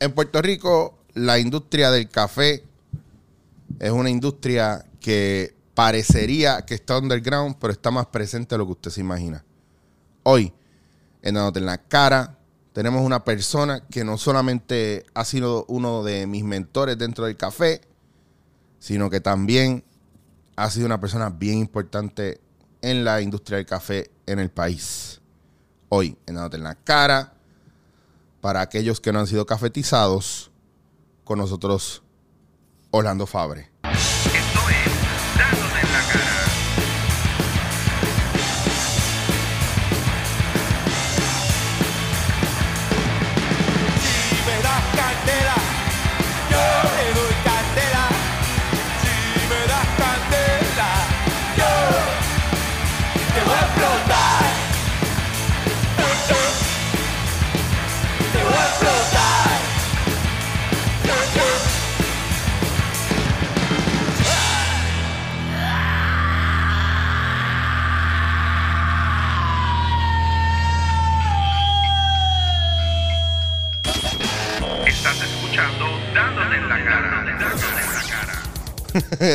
En Puerto Rico, la industria del café es una industria que parecería que está underground, pero está más presente de lo que usted se imagina. Hoy, en la Cara, tenemos una persona que no solamente ha sido uno de mis mentores dentro del café, sino que también ha sido una persona bien importante en la industria del café en el país. Hoy, en la Cara, para aquellos que no han sido cafetizados, con nosotros Orlando Fabre.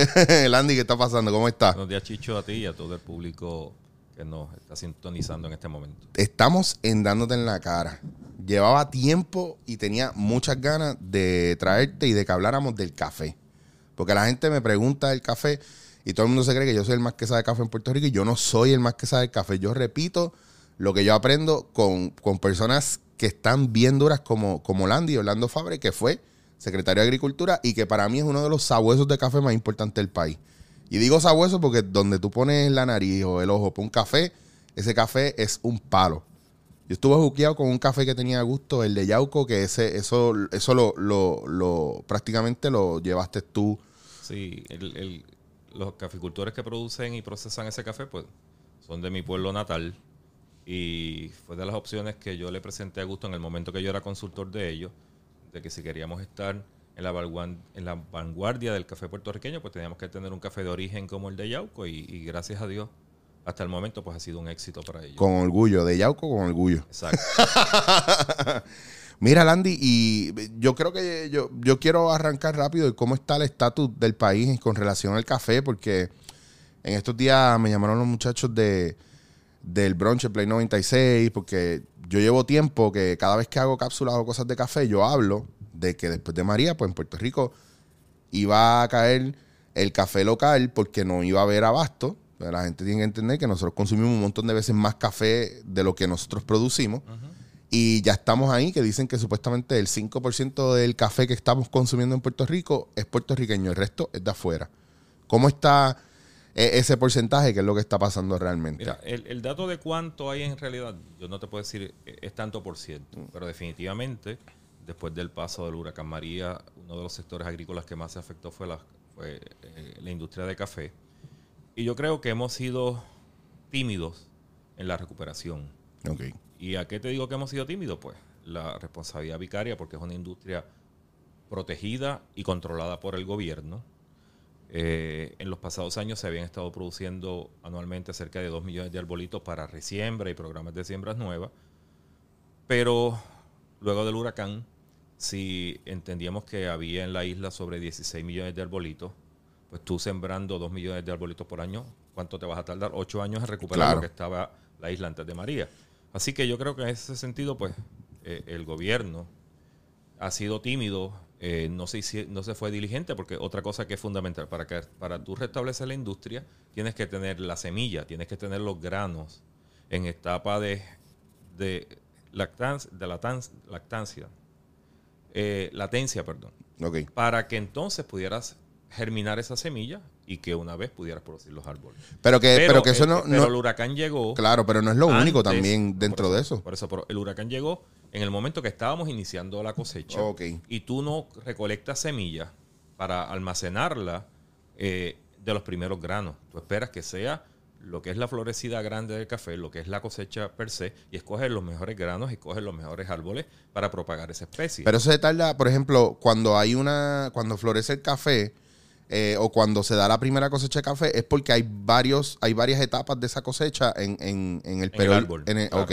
Landy, ¿qué está pasando? ¿Cómo está? Buenos días, Chicho, a ti y a todo el público que nos está sintonizando en este momento. Estamos en Dándote en la Cara. Llevaba tiempo y tenía muchas ganas de traerte y de que habláramos del café. Porque la gente me pregunta del café y todo el mundo se cree que yo soy el más que sabe de café en Puerto Rico y yo no soy el más que sabe café. Yo repito lo que yo aprendo con, con personas que están bien duras como, como Landy, Orlando Fabre, que fue secretario de Agricultura y que para mí es uno de los sabuesos de café más importantes del país. Y digo sabueso porque donde tú pones la nariz o el ojo por un café, ese café es un palo. Yo estuve juqueado con un café que tenía gusto, el de Yauco, que ese, eso, eso lo, lo, lo- prácticamente lo llevaste tú. Sí, el- el- los caficultores que producen y procesan ese café, pues son de mi pueblo natal. Y fue de las opciones que yo le presenté a Gusto en el momento que yo era consultor de ellos, de que si queríamos estar en la, vanguan- en la vanguardia del café puertorriqueño, pues teníamos que tener un café de origen como el de Yauco. Y, y gracias a Dios, hasta el momento, pues ha sido un éxito para ellos. Con orgullo, de Yauco con orgullo. Exacto. Mira, Landy, y yo creo que yo, yo quiero arrancar rápido de cómo está el estatus del país con relación al café, porque en estos días me llamaron los muchachos de del brunch Play 96, porque yo llevo tiempo que cada vez que hago cápsulas o cosas de café, yo hablo de que después de María, pues en Puerto Rico iba a caer el café local porque no iba a haber abasto. La gente tiene que entender que nosotros consumimos un montón de veces más café de lo que nosotros producimos. Y ya estamos ahí, que dicen que supuestamente el 5% del café que estamos consumiendo en Puerto Rico es puertorriqueño, el resto es de afuera. ¿Cómo está ese porcentaje? ¿Qué es lo que está pasando realmente? Mira, el, el dato de cuánto hay en realidad, yo no te puedo decir eh, es tanto por ciento, Mm. pero definitivamente, después del paso del huracán María, uno de los sectores agrícolas que más se afectó fue la, fue, eh, la industria de café. Y yo creo que hemos sido tímidos en la recuperación. Ok. ¿Y a qué te digo que hemos sido tímidos? Pues la responsabilidad vicaria, porque es una industria protegida y controlada por el gobierno. Eh, en los pasados años se habían estado produciendo anualmente cerca de 2 millones de arbolitos para resiembra y programas de siembras nuevas. Pero luego del huracán, si entendíamos que había en la isla sobre 16 millones de arbolitos, pues tú sembrando 2 millones de arbolitos por año, ¿cuánto te vas a tardar? 8 años en recuperar Claro. lo que estaba la isla antes de María. Así que yo creo que en ese sentido, pues eh, el gobierno ha sido tímido, eh, no, se, no se fue diligente, porque otra cosa que es fundamental, para, que, para tú restablecer la industria, tienes que tener la semilla, tienes que tener los granos en etapa de, de, lactan- de lactancia, eh, latencia, perdón, para que entonces pudieras germinar esa semilla y que una vez pudieras producir los árboles. Pero que, pero, que eso el- no, pero no- el huracán llegó. Claro, pero no es lo único también dentro de eso. Por eso, pero el huracán llegó en el momento que estábamos iniciando la cosecha. Y tú no recolectas semillas para almacenarla eh, de los primeros granos. Tú esperas que sea lo que es la florecida grande del café, lo que es la cosecha per se, y escoges los mejores granos y escoges los mejores árboles para propagar esa especie. Pero eso se tarda, por ejemplo, cuando hay una, cuando florece el café eh, o cuando se da la primera cosecha de café, es porque hay varios, hay varias etapas de esa cosecha en, en, en el árbol, en el- claro. Ok.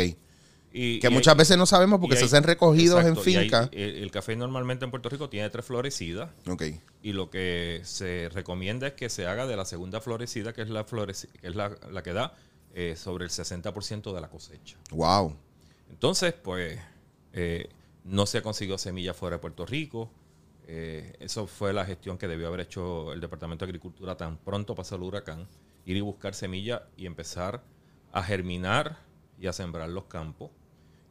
Y- Que y muchas hay- veces no sabemos porque se hay- hacen recogidos exacto, en hay- finca. el, el café normalmente en Puerto Rico tiene tres florecidas Ok. y lo que se recomienda es que se haga de la segunda florecida, que es la, floreci- que, es la, la que da eh, sobre el 60% de la cosecha. Wow. Entonces, pues, eh, no se consiguió semilla fuera de Puerto Rico. Eh, eso fue la gestión que debió haber hecho el Departamento de Agricultura tan pronto pasó el huracán. Ir y buscar semilla y empezar a germinar y a sembrar los campos.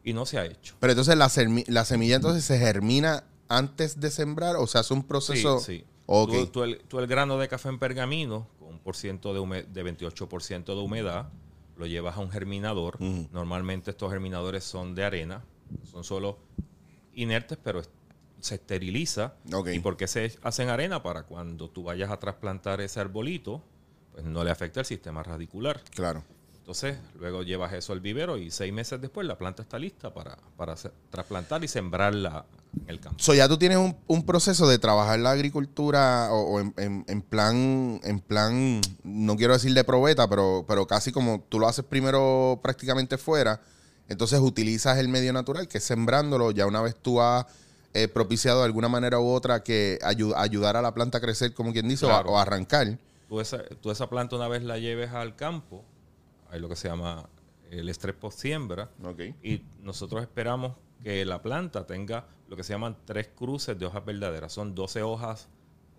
Y no se ha hecho. Pero entonces la, la semilla entonces se germina antes de sembrar o se hace un Sí, proceso. sí. Ok. Tú, tú el, tú el grano de café en pergamino, con un por ciento de, de 28% de humedad, lo llevas a un germinador. Normalmente estos germinadores son de arena, son solo inertes, pero se esteriliza. Ok. ¿Y por qué se hacen arena? Para cuando tú vayas a trasplantar ese arbolito, pues no le afecta el sistema radicular. Claro. Entonces, luego llevas eso al vivero y seis meses después la planta está lista para, para hacer- trasplantar y sembrarla en el campo. So ya tú tienes un, un proceso de trabajar la agricultura o, o en, en- en plan, en plan, no quiero decir de probeta, pero, pero casi como tú lo haces primero prácticamente fuera, entonces utilizas el medio natural, que es sembrándolo, ya una vez tú has eh, propiciado de alguna manera u otra que ayu- ayudar a la planta a crecer, como quien dice, o a- o, arrancar. tú esa, tú esa planta una vez la lleves al campo, hay lo que se llama el estrés post siembra, y nosotros esperamos que la planta tenga lo que se llaman tres cruces de hojas verdaderas. Son 12 hojas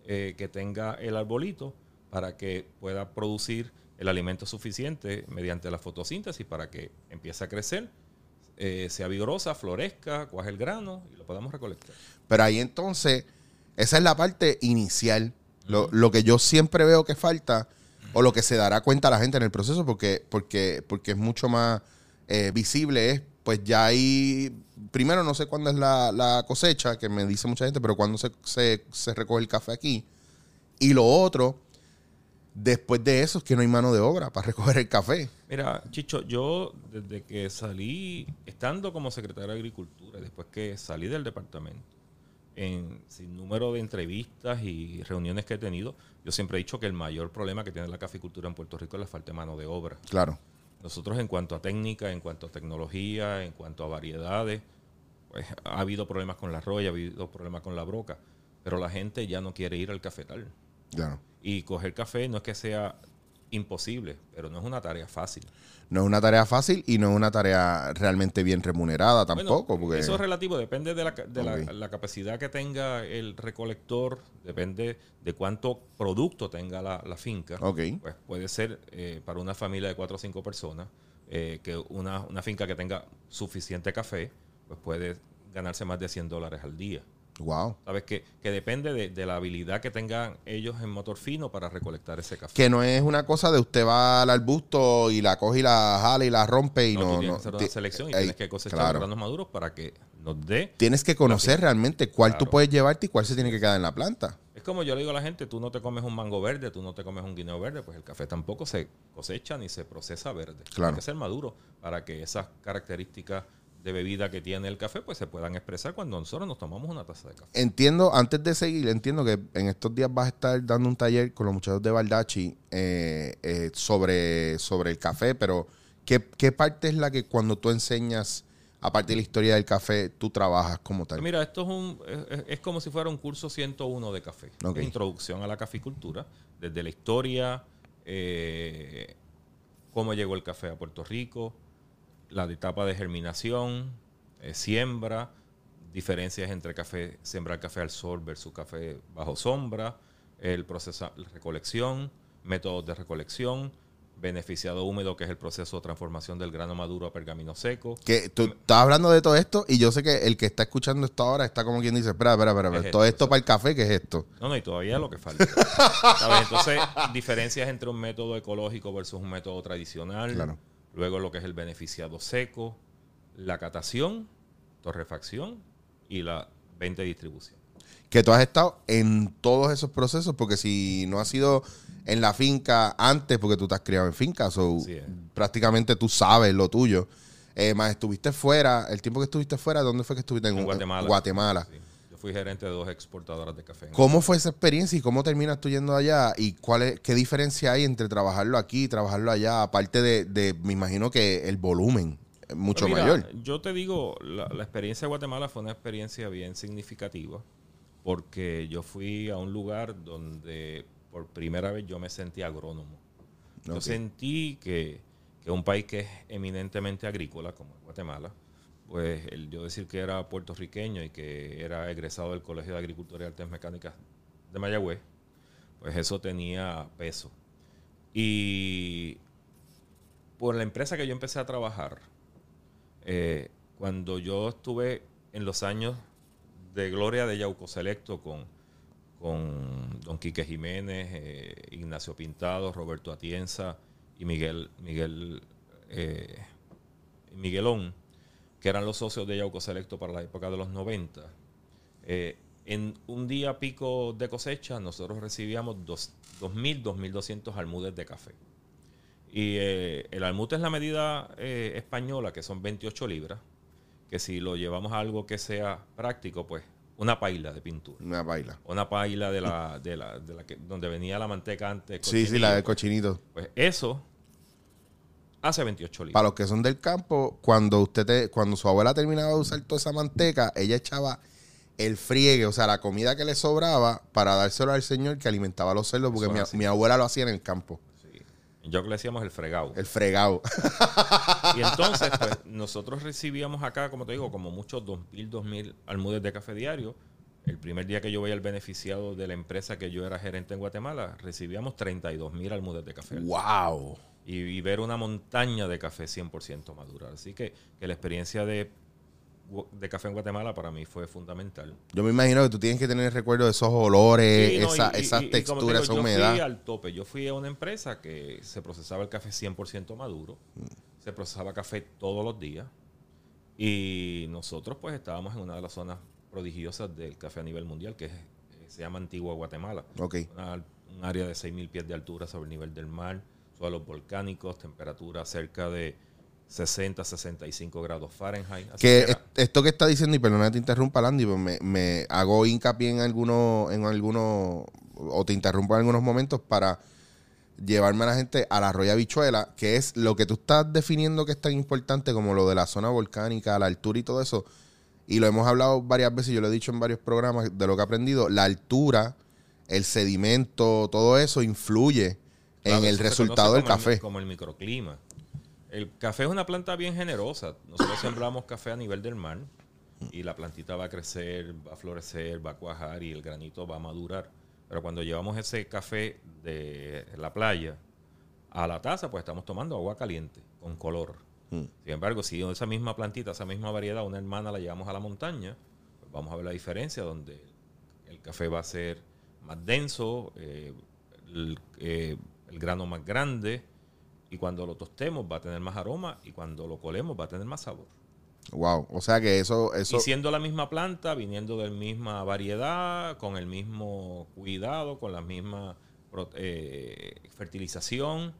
eh, que tenga el arbolito para que pueda producir el alimento suficiente mediante la fotosíntesis para que empiece a crecer, eh, sea vigorosa, florezca, cuaje el grano y lo podamos recolectar. Pero ahí entonces, esa es la parte inicial. Lo, lo que yo siempre veo que falta, o lo que se dará cuenta la gente en el proceso, porque, porque, porque es mucho más eh, visible, es pues ya ahí, primero no sé cuándo es la, la cosecha, que me dice mucha gente, pero cuándo se, se, se recoge el café aquí. Y lo otro, después de eso, es que no hay mano de obra para recoger el café. Mira, Chicho, yo desde que salí, estando como secretario de Agricultura, después que salí del departamento, en sin número de entrevistas y reuniones que he tenido, yo siempre he dicho que el mayor problema que tiene la caficultura en Puerto Rico es la falta de mano de obra. Claro. Nosotros en cuanto a técnica, en cuanto a tecnología, en cuanto a variedades, pues ha habido problemas con la roya, ha habido problemas con la broca, pero la gente ya no quiere ir al cafetal. Claro. Y coger café no es que sea imposible, pero no es una tarea fácil. No es una tarea fácil y no es una tarea realmente bien remunerada tampoco. Bueno, porque, Eso es relativo, depende de, la, capacidad que tenga el recolector, depende de cuánto producto tenga la, la finca. Ok. Pues puede ser eh, para una familia de cuatro o cinco personas, eh, que una, una finca que tenga suficiente café, pues puede ganarse más de 100 dólares al día. Wow. ¿Sabes? Que, que depende de, de la habilidad que tengan ellos en motor fino para recolectar ese café. Que no es una cosa de usted va al arbusto y la coge y la jala y la rompe y No, no. tú tienes no, que hacer una selección y tienes que cosechar claro. granos maduros para que nos dé Tienes que conocer realmente cuál tú Claro. puedes llevarte y cuál se tiene que quedar en la planta. Es como yo le digo a la gente, tú no te comes un mango verde, tú no te comes un guineo verde, pues el café tampoco se cosecha ni se procesa verde. Claro. Tiene que ser maduro para que esas características de bebida que tiene el café pues se puedan expresar cuando nosotros nos tomamos una taza de café. Entiendo, antes de seguir, entiendo que en estos días vas a estar dando un taller con los muchachos de Baldachi eh, eh, sobre, sobre el café, pero ¿qué, ¿qué parte es la que cuando tú enseñas, aparte de la historia del café, tú trabajas como tal? Mira, esto es, un, es, como si fuera un curso 101 de café. Ok. Es Introducción a la caficultura, desde la historia, eh, cómo llegó el café a Puerto Rico, la etapa de germinación, eh, siembra, diferencias entre café, sembrar café al sol versus café bajo sombra, el proceso la recolección, métodos de recolección, beneficiado húmedo, que es el proceso de transformación del grano maduro a pergamino seco. Que tú estás hablando de todo esto y yo sé que el que está escuchando esto ahora está como quien dice, espera, espera, espera, espera, Es todo esto, esto para el café, ¿qué es esto? No, no, y todavía lo que falta. ¿Sabes? Entonces, diferencias entre un método ecológico versus un método tradicional. Claro. Luego lo que es el beneficiado seco, la catación, torrefacción y la venta y distribución. que tú has estado en todos esos procesos, porque si no has sido en la finca antes, porque tú te has criado en finca, es. prácticamente tú sabes lo tuyo. Eh, más estuviste fuera, el tiempo que estuviste fuera, ¿dónde fue que estuviste? En Guatemala. Guatemala. Sí. Fui gerente de dos exportadoras de café. ¿Cómo fue esa experiencia y cómo terminas tú yendo allá? ¿Y cuál es, qué diferencia hay entre trabajarlo aquí y trabajarlo allá? Aparte de, de, me imagino que el volumen mucho Mira, mayor. Yo te digo, la, la experiencia de Guatemala fue una experiencia bien significativa porque yo fui a un lugar donde por primera vez yo me sentí agrónomo. Yo sentí que, que un país que es eminentemente agrícola, como es Guatemala, pues el yo decir que era puertorriqueño y que era egresado del Colegio de Agricultura y Artes Mecánicas de Mayagüez, pues eso tenía peso. Y por la empresa que yo empecé a trabajar, eh, cuando yo estuve en los años de gloria de Yauco Selecto con, con Don Quique Jiménez, eh, Ignacio Pintado, Roberto Atienza y Miguel, Miguel eh, Miguelón, que eran los socios de Yauco Selecto para la época de los 90. eh, en un día pico de cosecha, nosotros recibíamos dos- 2.000, 2.200 almudes de café. Y eh, el almud es la medida eh, española, que son 28 libras, que si lo llevamos a algo que sea práctico, pues una paila de pintura. Una baila. Una paila de la, de la, de la que, donde venía la manteca antes. Sí, sí, la de cochinito. Pues eso hace 28 libras. Para los que son del campo, cuando usted te- cuando su abuela terminaba de usar toda esa manteca, ella echaba el friegue, o sea, la comida que le sobraba para dárselo al señor que alimentaba a los cerdos, porque mi, abuela lo hacía en el campo, Sí. Yo que le decíamos el fregado. el fregado. Y entonces, pues, nosotros recibíamos acá, como te digo, como muchos 2.000, 2.000 almudes de café diario. El primer día que yo veía al beneficiado de la empresa que yo era gerente en Guatemala, recibíamos 32.000 almudes de café. ¡Wow! Y, y ver una montaña de café 100% madura. Así que, que la experiencia de, de café en Guatemala para mí fue fundamental. Yo me imagino que tú tienes que tener el recuerdo de esos olores, Sí, no, esa, y- esas y- texturas, esa Yo humedad. fui al tope. Yo fui a una empresa que se procesaba el café 100% maduro. Se procesaba café todos los días. Y nosotros pues estábamos en una de las zonas prodigiosas del café a nivel mundial, que es- se llama Antigua Guatemala. Ok. Una- un área de 6.000 pies de altura sobre el nivel del mar, suelos volcánicos, temperatura cerca de 60, 65 grados Fahrenheit. Que esto que está diciendo, y perdona que te interrumpa, Landy, pues me, me hago hincapié en algunos, en algunos, o te interrumpo en algunos momentos para llevarme a la gente a la Roya Bichuela, que es lo que tú estás definiendo que es tan importante como lo de la zona volcánica, la altura y todo eso. Y lo hemos hablado varias veces, yo lo he dicho en varios programas de lo que he aprendido. La altura, el sedimento, todo eso influye en el resultado del el- café. como el microclima. El café es una planta bien generosa. Nosotros sembramos café a nivel del mar y la plantita va a crecer, va a florecer, va a cuajar y el granito va a madurar. Pero cuando llevamos ese café de la playa a la taza, pues estamos tomando agua caliente con color. Mm. Sin embargo, si esa misma plantita, esa misma variedad, una hermana la llevamos a la montaña, pues vamos a ver la diferencia donde el café va a ser más denso, eh, el, eh, el grano más grande, y cuando lo tostemos va a tener más aroma, y cuando lo colemos va a tener más sabor. Wow. O sea que eso, eso. Y siendo la misma planta, viniendo de la misma variedad, con el mismo cuidado, con la misma eh, fertilización,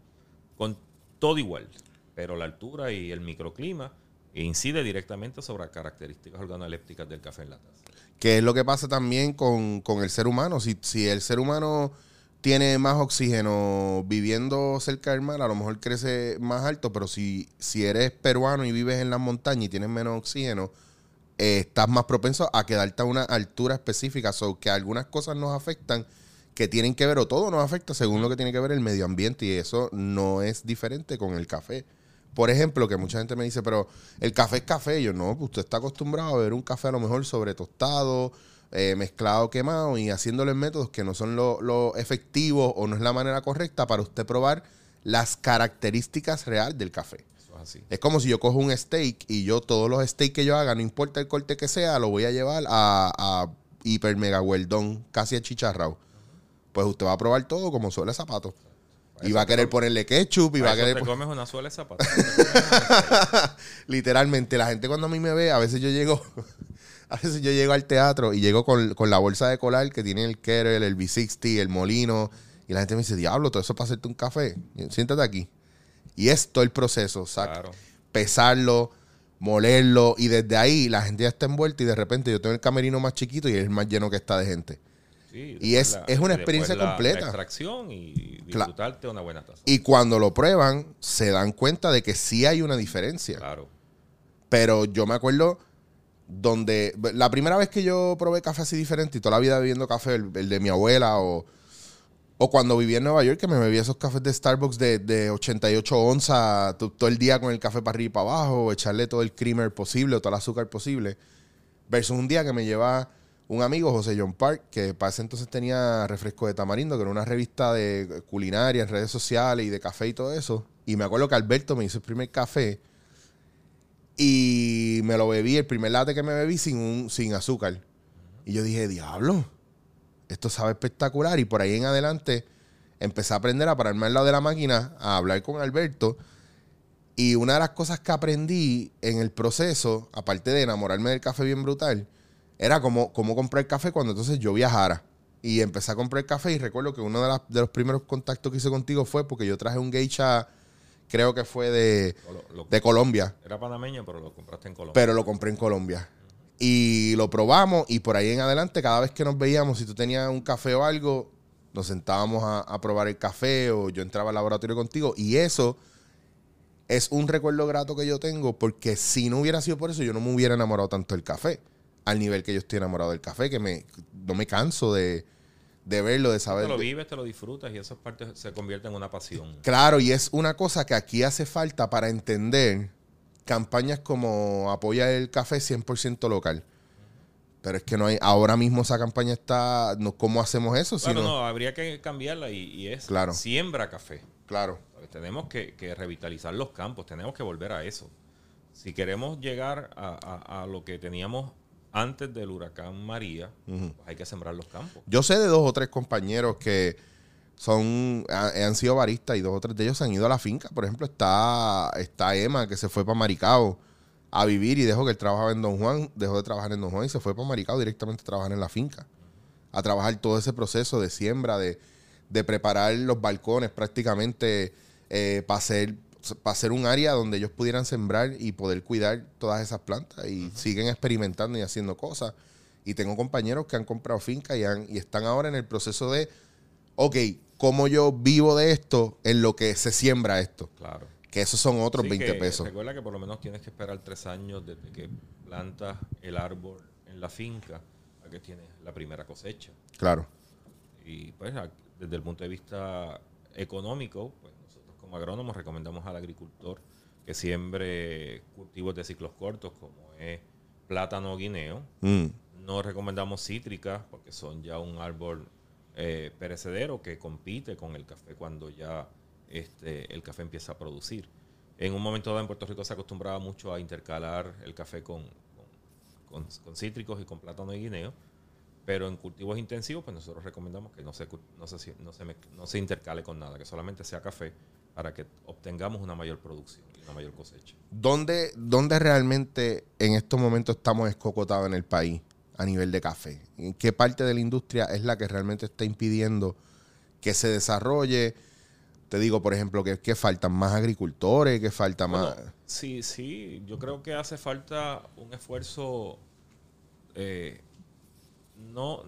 con todo igual. Pero la altura y el microclima incide directamente sobre las características organolépticas del café en la taza. que es lo que pasa también con, con el ser humano. Si, si el ser humano tiene más oxígeno viviendo cerca del mar, a lo mejor crece más alto, pero si, si eres peruano y vives en las montañas y tienes menos oxígeno, eh, estás más propenso a quedarte a una altura específica. So que algunas cosas nos afectan que tienen que ver, o todo nos afecta según lo que tiene que ver el medio ambiente, y eso no es diferente con el café. Por ejemplo, que mucha gente me dice, pero el café es café. Yo, no, pues usted está acostumbrado a beber un café a lo mejor sobre tostado, eh, mezclado, quemado y haciéndolo en métodos que no son lo, lo efectivos o no es la manera correcta para usted probar las características reales del café. Eso es así. Es como si yo cojo un steak y yo todos los steaks que yo haga, no importa el corte que sea, lo voy a llevar a, a hiper mega weldón, casi achicharrado. Pues usted va a probar todo como suele zapato. Y va a querer ponerle ketchup y va a querer... te comes una suela de zapato. Literalmente, la gente cuando a mí me ve, a veces yo llego, a veces yo llego al teatro y llego con, con la bolsa de colar que tiene el Kettle, el V60, el molino, y la gente me dice, diablo, todo eso para hacerte un café. Siéntate aquí. Y es todo el proceso, sac- Claro. pesarlo, molerlo, y desde ahí la gente ya está envuelta y de repente yo tengo el camerino más chiquito y es el más lleno que está de gente. Sí, Y es- es una experiencia la- completa. La extracción y disfrutarte una buena taza. Y cuando lo prueban, se dan cuenta de que sí hay una diferencia. Claro. Pero yo me acuerdo donde la primera vez que yo probé café así diferente y toda la vida bebiendo café, el, de mi abuela o, o cuando vivía en Nueva York que me bebía esos cafés de Starbucks de, de 88 onzas to- todo el día con el café para arriba y para abajo, echarle todo el creamer posible o todo el azúcar posible, versus un día que me lleva un amigo, José John Park, que para ese entonces tenía Refresco de Tamarindo, que era una revista de culinaria en redes sociales y de café y todo eso. Y me acuerdo que Alberto me hizo el primer café y me lo bebí, el primer latte que me bebí sin, un, sin azúcar. Y yo dije, diablo, esto sabe espectacular. Y por ahí en adelante empecé a aprender a pararme al lado de la máquina, a hablar con Alberto. Y una de las cosas que aprendí en el proceso, aparte de enamorarme del café bien brutal, era cómo, cómo comprar café cuando entonces yo viajara. Y empecé a comprar café y recuerdo que uno de, de los primeros contactos que hice contigo fue porque yo traje un geisha, creo que fue de, O lo- lo- de Colombia era panameño, pero lo compraste en Colombia. pero lo compré en Colombia. Y lo probamos y por ahí en adelante, cada vez que nos veíamos, si tú tenías un café o algo, nos sentábamos a, a probar el café o yo entraba al laboratorio contigo. Y eso es un recuerdo grato que yo tengo porque si no hubiera sido por eso, yo no me hubiera enamorado tanto del café. Al nivel que yo estoy enamorado del café, que me, no me canso de, de verlo, de saber. te lo vives, te lo disfrutas y esas partes se convierten en una pasión. Claro, y es una cosa que aquí hace falta para entender campañas como apoya el café 100% local. Pero es que no hay, ahora mismo esa campaña está, no, ¿cómo hacemos eso? Si Claro, no- no, habría que cambiarla y, y es Claro. siembra café. Claro, Tenemos que, que revitalizar los campos, tenemos que volver a eso. Si queremos llegar a, a- a lo que teníamos antes del huracán María, pues hay que sembrar los campos. Yo sé de dos o tres compañeros que son ha- han sido baristas y dos o tres de ellos se han ido a la finca. Por ejemplo, está, está Emma que se fue para Maricao a vivir y dejó que él trabajaba en Don Juan, dejó de trabajar en Don Juan y se fue para Maricao directamente a trabajar en la finca. A trabajar todo ese proceso de siembra, de, de preparar los balcones prácticamente para hacer, pa hacer un área donde ellos pudieran sembrar y poder cuidar todas esas plantas. Y siguen experimentando y haciendo cosas. Y tengo compañeros que han comprado fincas y, han- y están ahora en el proceso de, ok, ¿cómo yo vivo de esto en lo que se siembra esto? Claro. Que esos son otros Sí, 20 que pesos. Recuerda que por lo menos tienes que esperar tres años desde que plantas el árbol en la finca a que tienes la primera cosecha. Claro. Y pues desde el punto de vista económico, pues como agrónomos recomendamos al agricultor que siembre cultivos de ciclos cortos como es plátano o guineo. Mm, No recomendamos cítricas porque son ya un árbol eh, perecedero que compite con el café cuando ya este, el café empieza a producir. En un momento dado en Puerto Rico se acostumbraba mucho a intercalar el café con, con- con- con cítricos y con plátano y guineo, pero en cultivos intensivos pues nosotros recomendamos que no se, no se, no se, mezc- no se intercale con nada, que solamente sea café para que obtengamos una mayor producción y una mayor cosecha. ¿Dónde, ¿Dónde realmente en estos momentos estamos escocotados en el país a nivel de café? ¿En qué parte de la industria es la que realmente está impidiendo que se desarrolle? Te digo, por ejemplo, que, que faltan más agricultores, que falta más... Sí, sí, yo creo que hace falta un esfuerzo. eh, no.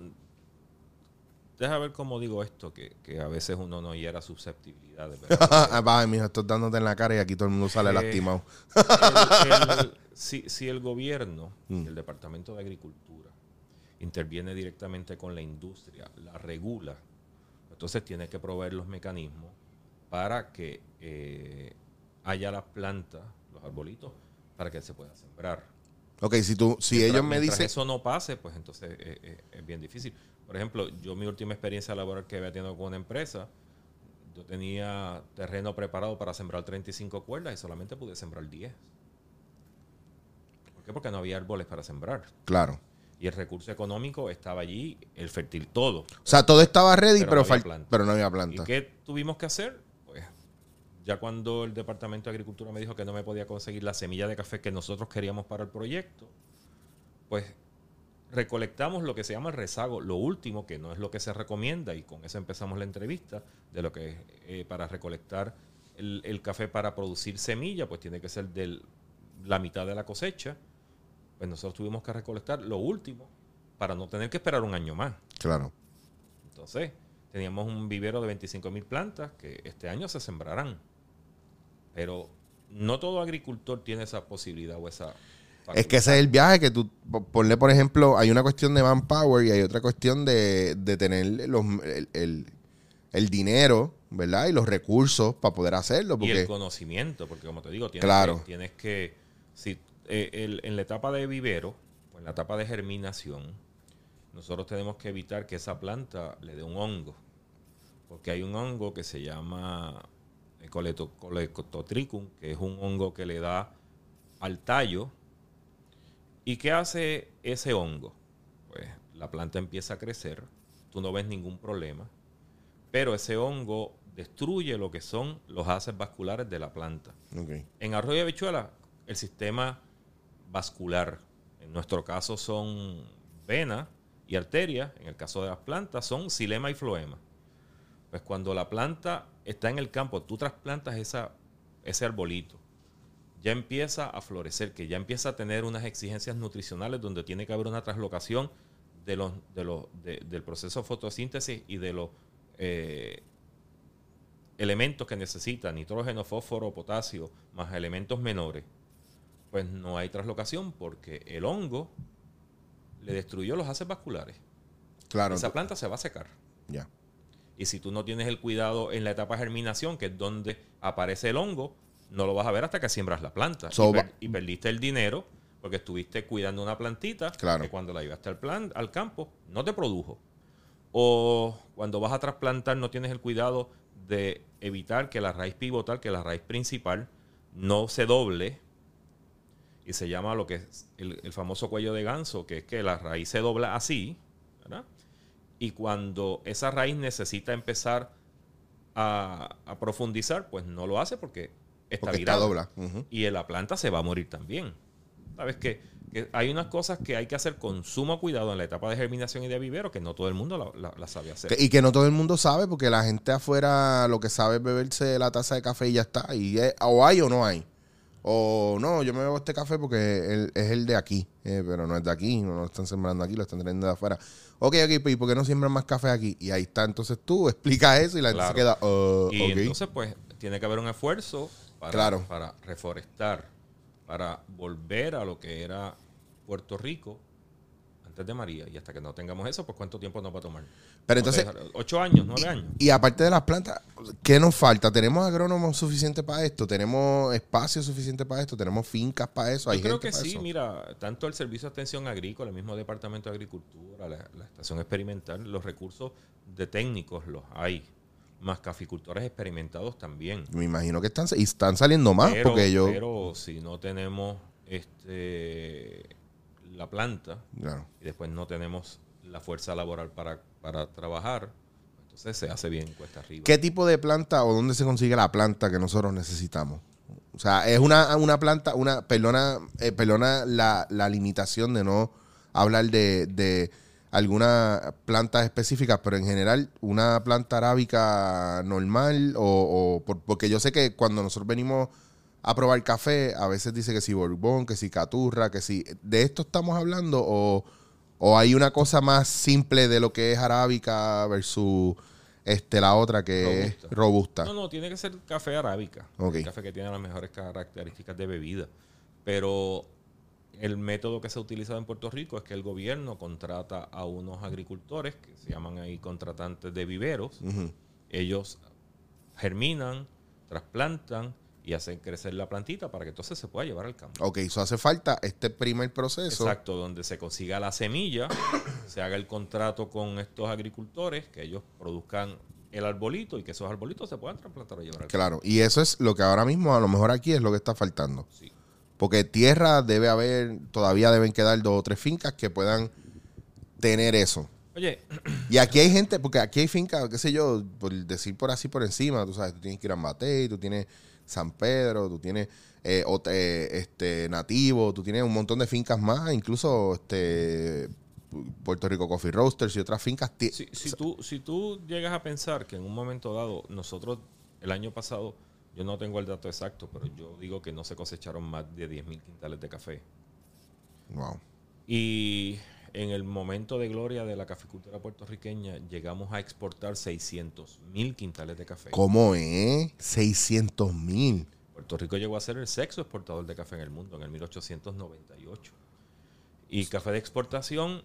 Deja ver cómo digo esto, que, que a veces uno no hiera susceptibilidades. ¿verdad? Ah, mijo, esto dándote en la cara y aquí todo el mundo sale Eh, lastimado. El- el- si, si el gobierno, Mm. el Departamento de Agricultura, interviene directamente con la industria, la regula, entonces tiene que proveer los mecanismos para que eh, haya las plantas, los arbolitos, para que se pueda sembrar. Ok, si, tú, si Mientras- ellos me dicen... eso no pase, pues entonces eh, es bien difícil. Por ejemplo, yo mi última experiencia laboral que había tenido con una empresa, yo tenía terreno preparado para sembrar 35 cuerdas y solamente pude sembrar 10. ¿Por qué? Porque no había árboles para sembrar. Claro. Y el recurso económico estaba allí, el fertil todo. O sea, todo estaba ready, Pero pero, no había pero no había ¿Y planta. qué tuvimos que hacer? Pues ya cuando el Departamento de Agricultura me dijo que no me podía conseguir la semilla de café que nosotros queríamos para el proyecto, pues recolectamos lo que se llama el rezago, lo último, que no es lo que se recomienda, y con eso empezamos la entrevista, de lo que eh, para recolectar el, el café para producir semilla, pues tiene que ser de la mitad de la cosecha. Pues nosotros tuvimos que recolectar lo último para no tener que esperar un año más. Claro. Entonces, teníamos un vivero de 25 mil plantas que este año se sembrarán. Pero no todo agricultor tiene esa posibilidad o esa... Es que ese es el viaje que tú, po- ponle por ejemplo, hay una cuestión de manpower y hay otra cuestión de, de tener los, el, el- el dinero, ¿verdad? Y los recursos para poder hacerlo. Y el Porque, conocimiento, porque como te digo, tienes Claro. que, tienes que si, eh, el- en la etapa de vivero, o en la etapa de germinación, nosotros tenemos que evitar que esa planta le dé un hongo. Porque hay un hongo que se llama eh, Colecototricum, que es un hongo que le da al tallo. ¿Y qué hace ese hongo? Pues la planta empieza a crecer, tú no ves ningún problema, pero ese hongo destruye lo que son los haces vasculares de la planta. En arroyo de habichuela, el sistema vascular, en nuestro caso son venas y arterias, en el caso de las plantas son xilema y floema. Pues cuando la planta está en el campo, tú trasplantas esa, ese arbolito, ya empieza a florecer, que ya empieza a tener unas exigencias nutricionales donde tiene que haber una traslocación de los, de los, de- del proceso de fotosíntesis y de los eh, elementos que necesita, nitrógeno, fósforo, potasio, más elementos menores, pues no hay traslocación porque el hongo le destruyó los haces vasculares. Claro. Esa planta se va a secar. ya. Y si tú no tienes el cuidado en la etapa de germinación, que es donde aparece el hongo, no lo vas a ver hasta que siembras la planta. So, y, per- va- y perdiste el dinero porque estuviste cuidando una plantita Claro. que cuando la llevaste al, plan, al campo no te produjo. O cuando vas a trasplantar no tienes el cuidado de evitar que la raíz pivotal, que la raíz principal, no se doble y se llama lo que es el, el famoso cuello de ganso, que es que la raíz se dobla así, ¿verdad? Y cuando esa raíz necesita empezar a, a profundizar, pues no lo hace porque está Porque está dobla. Y la planta se va a morir también. ¿Sabes que, que hay unas cosas que hay que hacer con sumo cuidado en la etapa de germinación y de vivero que no todo el mundo la, la- la sabe hacer. Y que no todo el mundo sabe, porque la gente afuera lo que sabe es beberse la taza de café y ya está. Y es- o hay o no hay. O no, yo me bebo este café porque es el de aquí, eh, pero no es de aquí, no lo están sembrando aquí, lo están trayendo de afuera. Ok, ok, pues, ¿y por qué no siembran más café aquí? Y ahí está, entonces tú explica eso y la gente se queda. "Uh, Y ok". entonces, pues, tiene que haber un esfuerzo para, Claro. para reforestar, para volver a lo que era Puerto Rico antes de María. Y hasta que no tengamos eso, pues, ¿cuánto tiempo nos va a tomar? Pero ¿Cuánto entonces? ¿Ocho años? ¿Nueve años? y aparte de las plantas, ¿qué nos falta? ¿Tenemos agrónomos suficientes para esto? ¿Tenemos espacio suficiente para esto? ¿Tenemos fincas para eso? ¿Hay Yo creo gente que para sí, eso? mira, tanto el Servicio de Extensión Agrícola, el mismo Departamento de Agricultura, la, la Estación Experimental, los recursos de técnicos los hay, más caficultores experimentados también. Me imagino que están, y están saliendo más, pero, porque yo... pero si no tenemos este la planta Claro. y después no tenemos la fuerza laboral para, para trabajar, entonces se hace bien cuesta arriba. ¿Qué tipo de planta o dónde se consigue la planta que nosotros necesitamos? O sea, es una, una planta, una, perdona, eh, perdona la, la limitación de no hablar de, de alguna planta específica, pero en general, una planta arábica normal, o, o por- porque yo sé que cuando nosotros venimos a probar café, a veces dice que si Borbón, que si Caturra, que si. ¿De esto estamos hablando? O, o hay una cosa más simple de lo que es arábica versus este la otra que Robusta. es robusta? No, no, tiene que ser café arábica. El café que tiene las mejores características de bebida. Pero el método que se ha utilizado en Puerto Rico es que el gobierno contrata a unos agricultores que se llaman ahí contratantes de viveros. Ellos germinan, trasplantan y hacen crecer la plantita para que entonces se pueda llevar al campo. Ok, eso hace falta este primer proceso. Exacto, donde se consiga la semilla, se haga el contrato con estos agricultores, que ellos produzcan el arbolito y que esos arbolitos se puedan trasplantar o llevar al campo. Claro, y eso es lo que ahora mismo, a lo mejor aquí es lo que está faltando. Sí. Porque tierra debe haber, todavía deben quedar dos o tres fincas que puedan tener eso. Oye, Y aquí hay gente, porque aquí hay fincas, qué sé yo, por decir por así por encima, tú sabes, tú tienes que ir a Matei, tú tienes San Pedro, tú tienes eh, eh, este Nativo, tú tienes un montón de fincas más, incluso este Puerto Rico Coffee Roasters y otras fincas. si, si tú, si tú llegas a pensar que en un momento dado, nosotros el año pasado, yo no tengo el dato exacto, pero yo digo que no se cosecharon más de 10.000 quintales de café. Wow. Y en el momento de gloria de la caficultura puertorriqueña, llegamos a exportar 600 mil quintales de café. ¿Cómo es? 600 mil. Por Puerto Rico llegó a ser el sexto exportador de café en el mundo en el 1898. Y café de exportación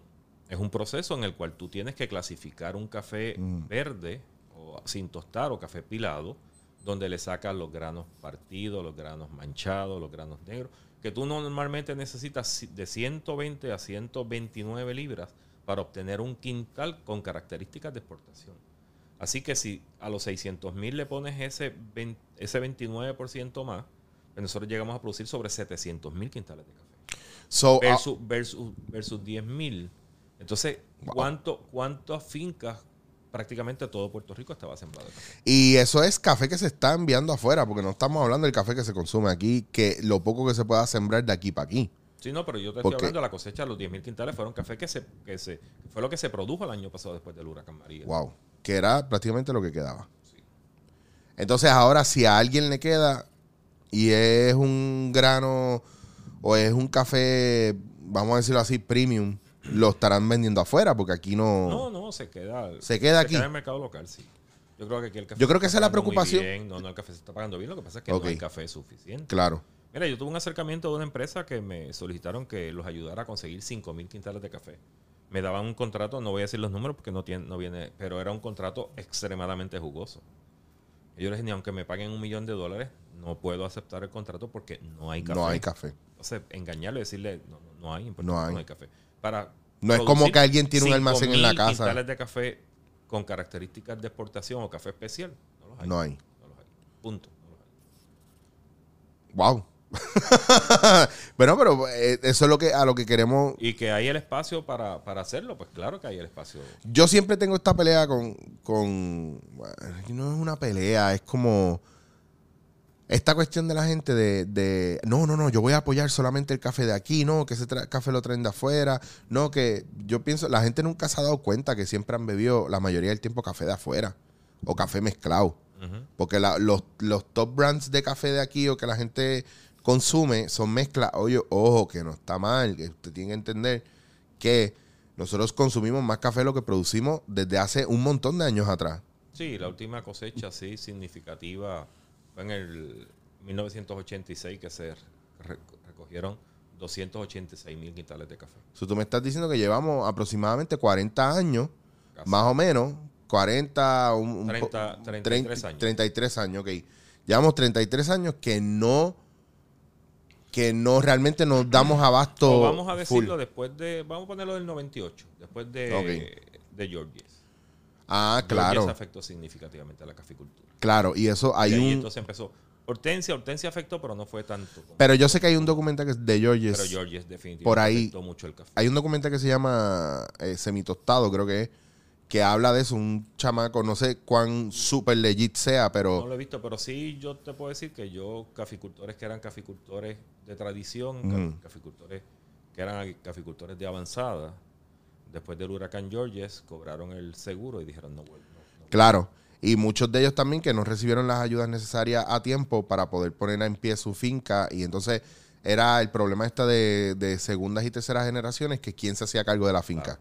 es un proceso en el cual tú tienes que clasificar un café verde o sin tostar o café pilado, donde le sacas los granos partidos, los granos manchados, los granos negros, que tú normalmente necesitas de 120 a 129 libras para obtener un quintal con características de exportación. Así que si a los 600 mil le pones ese, 20 ese 29% más, pues nosotros llegamos a producir sobre 700 mil quintales de café. So, ah, Versus, versus, versus 10 mil. Entonces, Wow. ¿cuánto, ¿cuántas fincas? Prácticamente todo Puerto Rico estaba sembrado de café. y eso es café que se está enviando afuera, porque no estamos hablando del café que se consume aquí, que lo poco que se pueda sembrar de aquí para aquí. Sí, no, pero yo te ¿Por estoy hablando de la cosecha de los 10 mil quintales. Fueron café que se, que se. que fue lo que se produjo el año pasado después del huracán María. Wow. Que era prácticamente lo que quedaba. Entonces, ahora, si a alguien le queda y es un grano o es un café, vamos a decirlo así, premium, lo estarán vendiendo afuera, porque aquí no. No, no, se queda. Se queda aquí. en el mercado local, sí. Yo creo que aquí el café. Yo creo que esa es la preocupación. bien. No, no, el café se está pagando bien. Lo que pasa es que no hay café suficiente. Claro. Mira, yo tuve un acercamiento de una empresa que me solicitaron que los ayudara a conseguir 5 mil quintales de café. Me daban un contrato, no voy a decir los números porque no, tiene, no viene, pero era un contrato extremadamente jugoso. Y yo les dije, ni aunque me paguen un millón de dólares, no puedo aceptar el contrato porque no hay café. No hay café. Entonces, engañarle y decirle, no, no, no hay, No hay. no hay café. Para No es como que alguien tiene un almacén en la 5.000 casa. quintales de café con características de exportación o café especial, no los hay. No hay. No los hay. Punto. No los hay. Wow. bueno, pero eh, eso es lo que a lo que queremos. Y que hay el espacio para, para hacerlo, pues claro que hay el espacio. Yo siempre tengo esta pelea con. con bueno, no es una pelea, es como. Esta cuestión de la gente de, de, no, no, no, yo voy a apoyar solamente el café de aquí, no, que ese café lo traen de afuera, no, que yo pienso, la gente nunca se ha dado cuenta que siempre han bebido la mayoría del tiempo café de afuera o café mezclado. Porque la- los, los top brands de café de aquí o que la gente consume son mezclas. Oye, ojo, que no está mal. Que usted tiene que entender que nosotros consumimos más café de lo que producimos desde hace un montón de años atrás. Sí, la última cosecha sí significativa fue en el 1986 que se re- recogieron 286 mil quintales de café. So, tú me estás diciendo que llevamos aproximadamente 40 años, Casi. más o menos, 40, un, un 30, po- 33 años. 33 años, ok. Llevamos 33 años que no, que no realmente nos damos abasto. O vamos a full. decirlo después de, vamos a ponerlo del 98, después de, de Georges. Ah, Georges claro, afectó significativamente a la caficultura. Claro. Y eso hay y ahí un... entonces empezó. Hortensia, Hortensia afectó, pero no fue tanto. Pero yo sé que hay un documental que es de Georges. pero Georges definitivamente por ahí- afectó mucho el café. Hay un documental que se llama eh, Semitostado, creo que es, que habla de eso. Un chamaco, no sé cuán super legit sea, pero... No lo he visto, pero sí yo te puedo decir que yo, caficultores que eran caficultores de tradición, caficultores que eran caficultores de avanzada, después del huracán Georges, cobraron el seguro y dijeron no vuelvo. no, no". Claro. Y muchos de ellos también que no recibieron las ayudas necesarias a tiempo para poder poner en pie su finca. Y entonces era el problema esta de, de segundas y terceras generaciones, que quién se hacía cargo de la finca.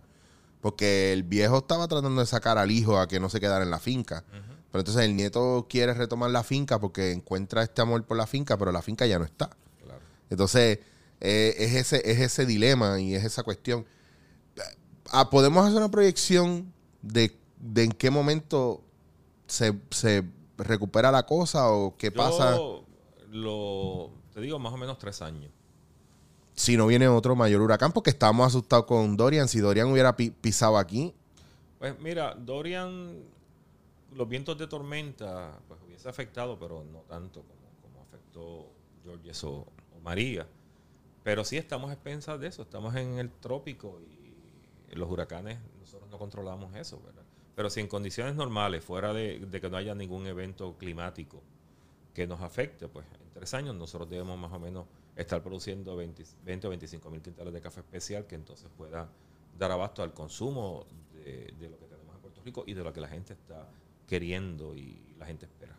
Porque el viejo estaba tratando de sacar al hijo a que no se quedara en la finca. Pero entonces el nieto quiere retomar la finca porque encuentra este amor por la finca, pero la finca ya no está. Claro. Entonces, eh, es, ese, es ese dilema y es esa cuestión. Ah, ¿Podemos hacer una proyección de, de en qué momento se, se recupera la cosa o qué Yo pasa lo, te digo, más o menos tres años. si no viene otro mayor huracán? Porque estábamos asustados con Dorian. Si Dorian hubiera pi- pisado aquí, Pues mira, Dorian, los vientos de tormenta, pues hubiese afectado, pero no tanto como, como afectó Georges o, o María. Pero sí estamos expensas de eso, estamos en el trópico y los huracanes, nosotros no controlamos eso, ¿verdad? Pero si en condiciones normales, fuera de, de que no haya ningún evento climático que nos afecte, pues en tres años nosotros debemos más o menos estar produciendo 20, 20 o 25 mil quintales de café especial que entonces pueda dar abasto al consumo de, de lo que tenemos en Puerto Rico y de lo que la gente está queriendo y la gente espera.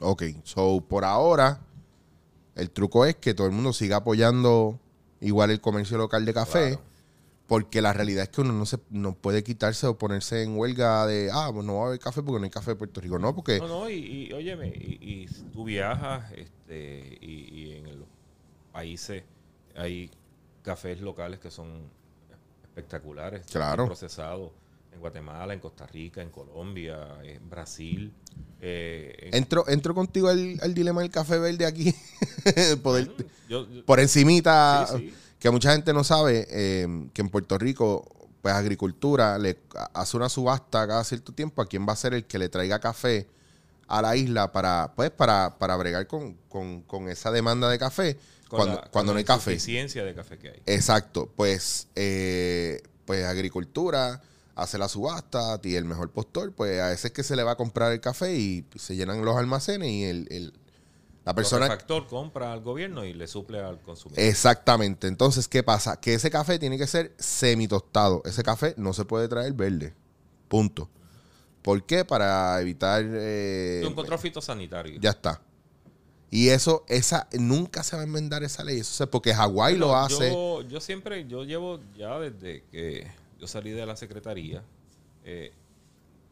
ok. So, por ahora, el truco es que todo el mundo siga apoyando igual el comercio local de café. Claro. Porque la realidad es que uno no se no puede quitarse o ponerse en huelga de, ah, pues no va a haber café porque no hay café de Puerto Rico. No, porque No, no, y, y óyeme, y, y tú viajas, este, y, y en los países hay cafés locales que son espectaculares. Claro. Procesados en Guatemala, en Costa Rica, en Colombia, en Brasil. eh, en- Entro, entro contigo al, al dilema del café verde aquí. Yo- yo- por encimita, Sí, sí. Que mucha gente no sabe eh, que en Puerto Rico, pues agricultura le hace una subasta cada cierto tiempo a quién va a ser el que le traiga café a la isla para, pues, para, para bregar con, con- con esa demanda de café con cuando, la- con cuando no la hay café. insuficiencia de café que hay. Exacto, pues, eh, pues agricultura hace la subasta y el mejor postor, pues a ese es que se le va a comprar el café y se llenan los almacenes y el, el- la persona... El factor compra al gobierno y le suple al consumidor. Exactamente. Entonces, ¿qué pasa? Que ese café tiene que ser semitostado. Ese café no se puede traer verde. Punto. ¿Por qué? Para evitar... eh, un control fitosanitario. ya está. Y eso, esa, nunca se va a enmendar esa ley. Eso es porque Hawái lo hace. Yo, yo siempre, yo llevo ya desde que yo salí de la secretaría, eh,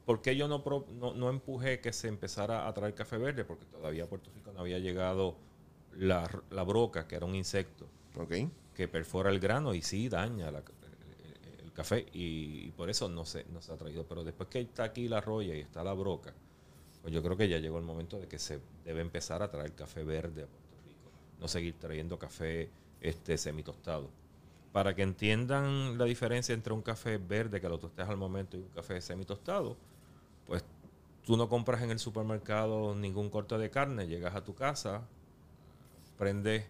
¿por qué yo no, pro- no, no empujé que se empezara a traer café verde? Porque todavía a Puerto Rico no había llegado la, la broca, que era un insecto Ok. que perfora el grano y sí daña la- el, el café y, y por eso no se, no se ha traído. Pero después que está aquí la roya y está la broca, pues yo creo que ya llegó el momento de que se debe empezar a traer café verde a Puerto Rico, no seguir trayendo café este semitostado. Para que entiendan la diferencia entre un café verde que lo tostes al momento y un café semitostado, pues tú no compras en el supermercado ningún corte de carne, llegas a tu casa, prendes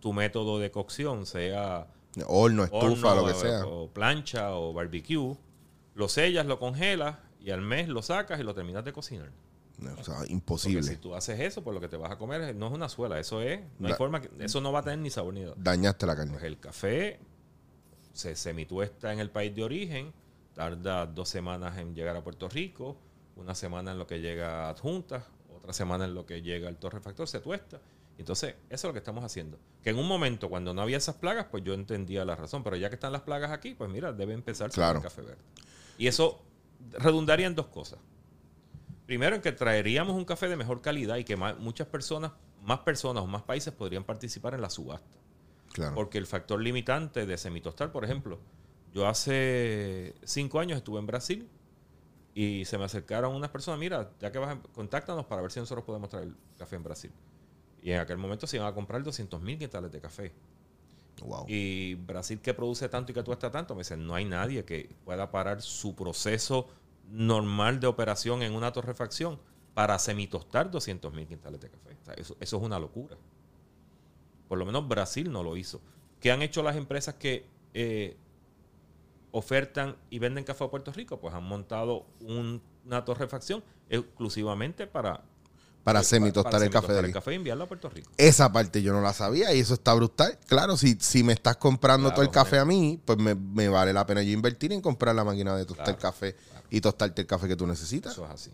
tu método de cocción, sea Horno, estufa, horno, lo que sea. o plancha o barbecue, lo sellas, lo congelas y al mes lo sacas y lo terminas de cocinar. O sea, Porque imposible. si tú haces eso, pues lo que te vas a comer no es una suela, eso es, no hay Da- forma, que, eso no va a tener ni sabor ni nada. Dañaste la carne. Pues el café se semituesta en el país de origen, tarda dos semanas en llegar a Puerto Rico, una semana en lo que llega a adjuntas, otra semana en lo que llega al torrefactor, se tuesta. Entonces, eso es lo que estamos haciendo. Que en un momento, cuando no había esas plagas, pues yo entendía la razón. Pero ya que están las plagas aquí, pues mira, debe empezar Claro. el café verde. Y eso redundaría en dos cosas. Primero, en que traeríamos un café de mejor calidad y que ma- muchas personas, más personas o más países podrían participar en la subasta. Claro. Porque el factor limitante de semitostar, por ejemplo, yo hace cinco años estuve en Brasil y se me acercaron unas personas, mira, ya que vas, a, contáctanos para ver si nosotros podemos traer café en Brasil. Y en aquel momento se iban a comprar 200 mil quintales de café. Wow. Y Brasil que produce tanto y que tuesta tanto, me dicen, no hay nadie que pueda parar su proceso normal de operación en una torrefacción para semitostar 200 mil quintales de café. O sea, eso, eso es una locura. Por lo menos Brasil no lo hizo. ¿Qué han hecho las empresas que eh, ofertan y venden café a Puerto Rico? Pues han montado un- una torrefacción exclusivamente para, Para para semitostar el café de el café y enviarlo a Puerto Rico. Esa parte yo no la sabía y eso está brutal. Claro, si, si me estás comprando Claro, todo el café a mí, pues me, me vale la pena yo invertir en comprar la máquina de tostar Claro, café y tostarte el café que tú necesitas. Eso es así.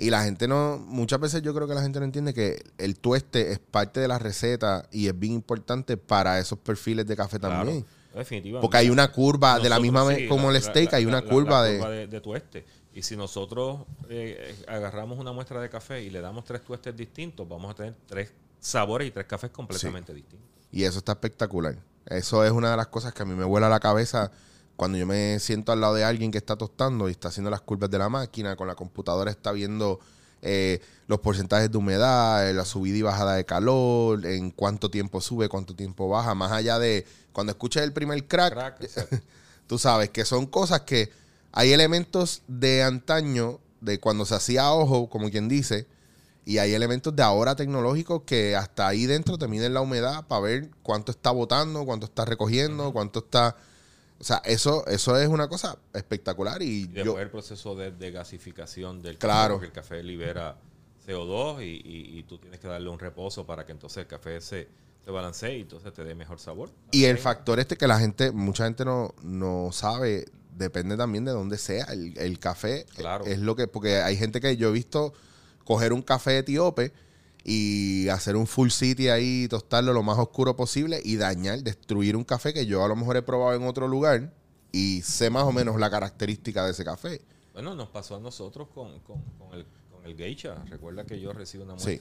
Y la gente no, muchas veces yo creo que la gente no entiende que el tueste es parte de la receta y es bien importante para esos perfiles de café también. Definitivamente. Porque hay una curva, de la misma sí, vez como la- el steak, la- hay una la- curva, de... curva de, tueste. Y si nosotros eh, eh, agarramos una muestra de café y le damos tres tuestes distintos, vamos a tener tres sabores y tres cafés completamente distintos. Y eso está espectacular. Eso es una de las cosas que a mí me vuela la cabeza cuando yo me siento al lado de alguien que está tostando y está haciendo las curvas de la máquina, con la computadora está viendo eh, los porcentajes de humedad, eh, la subida y bajada de calor, en cuánto tiempo sube, cuánto tiempo baja, más allá de cuando escuches el primer crack, Crack, exacto. tú sabes que son cosas que hay elementos de antaño, de cuando se hacía a ojo, como quien dice, y hay elementos de ahora tecnológicos que hasta ahí dentro te miden la humedad para ver cuánto está botando, cuánto está recogiendo, cuánto está... O sea, eso, eso es una cosa espectacular y, Y yo... el proceso de, de gasificación del Claro. café, porque el café libera CO2 y, y- y tú tienes que darle un reposo para que entonces el café se, balancee y entonces te dé mejor sabor. Y el factor este que la gente, mucha gente no, no sabe, depende también de dónde sea. El, el café Claro. es lo que, porque hay gente que yo he visto coger un café etíope y hacer un full city ahí, tostarlo lo más oscuro posible y dañar, destruir un café que yo a lo mejor he probado en otro lugar y sé más o menos la característica de ese café. Bueno, nos pasó a nosotros con, con- con el, con el geisha. Recuerda que yo recibo una Sí.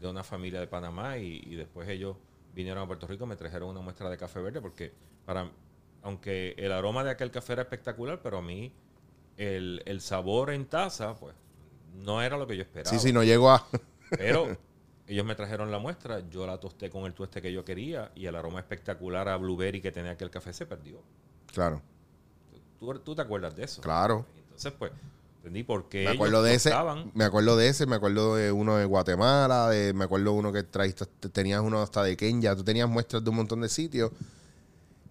De una familia de Panamá y, y después ellos vinieron a Puerto Rico, me trajeron una muestra de café verde porque para aunque el aroma de aquel café era espectacular, pero a mí el, el sabor en taza, pues, no era lo que yo esperaba. Sí, sí, no llego a... Pero ellos me trajeron la muestra, yo la tosté con el tueste que yo quería y el aroma espectacular a blueberry que tenía aquel café se perdió. claro, ¿Tú, tú te acuerdas de eso? claro. Entonces, pues, entendí por qué Me acuerdo ellos de ese, me acuerdo de ese, me acuerdo de uno de Guatemala, de, me acuerdo uno que traíste, tenías uno hasta de Kenia, tú tenías muestras de un montón de sitios.